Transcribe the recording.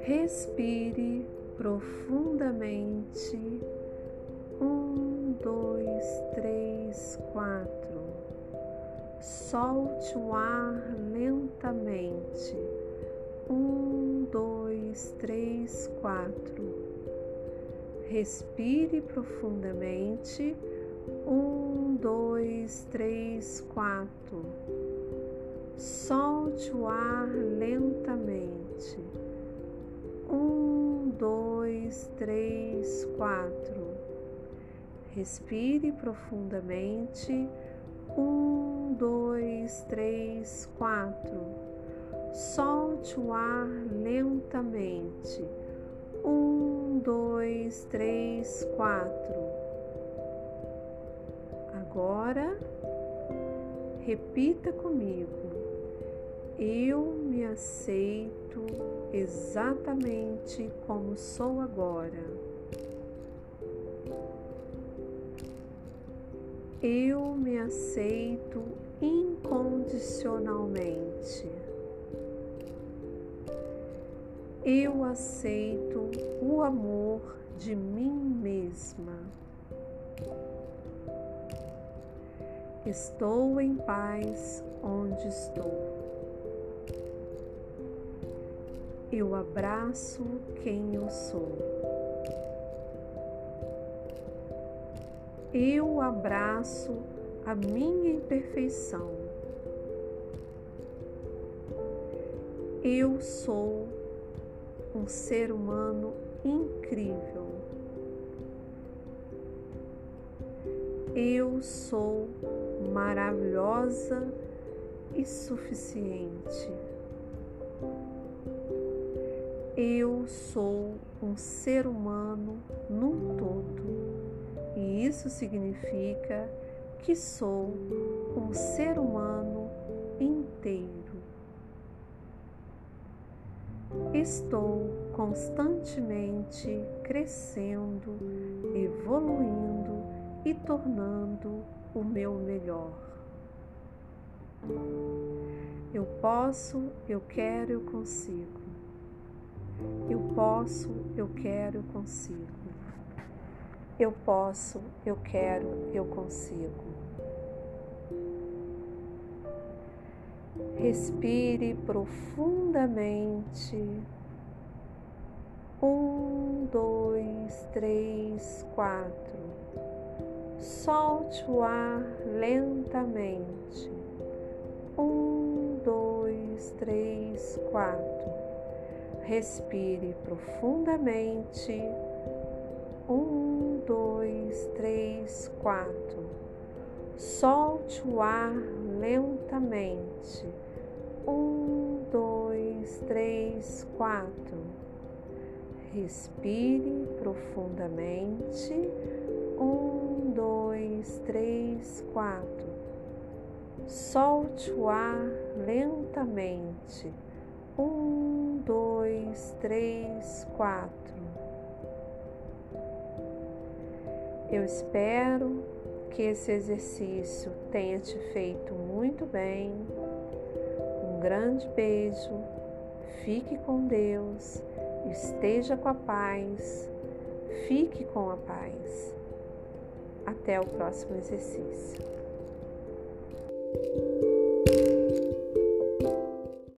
Respire profundamente. Um, dois, três, quatro. Solte o ar lentamente. Um, dois, três, quatro. Respire profundamente. Um, dois, três, quatro. Solte o ar lentamente um, dois, três, quatro. Respire profundamente. Um, dois, três, quatro. Solte o ar lentamente. Um, dois, três, quatro. Agora, repita comigo. Eu me aceito exatamente como sou agora. Eu me aceito incondicionalmente. Eu aceito o amor de mim mesma. Estou em paz onde estou. eu abraço quem eu sou. Eu abraço a minha imperfeição. Eu sou um ser humano incrível. Eu sou maravilhosa e suficiente. Eu sou um ser humano num todo, e isso significa que sou um ser humano inteiro. Estou constantemente crescendo, evoluindo e tornando o meu melhor. Eu posso, eu quero, eu consigo. Eu posso, eu quero, eu consigo. Eu posso, eu quero, eu consigo. Respire profundamente. Um, dois, três, quatro. Solte o ar lentamente. Um, dois, três, quatro. Respire profundamente. Um, dois, três, quatro. Solte o ar lentamente. Um, dois, três, quatro. Respire profundamente. 4. Solte o ar lentamente. 1, 2, 3, 4. Eu espero que esse exercício tenha te feito muito bem. Um grande beijo, fique com Deus, esteja com a paz, fique com a paz. Até o próximo exercício.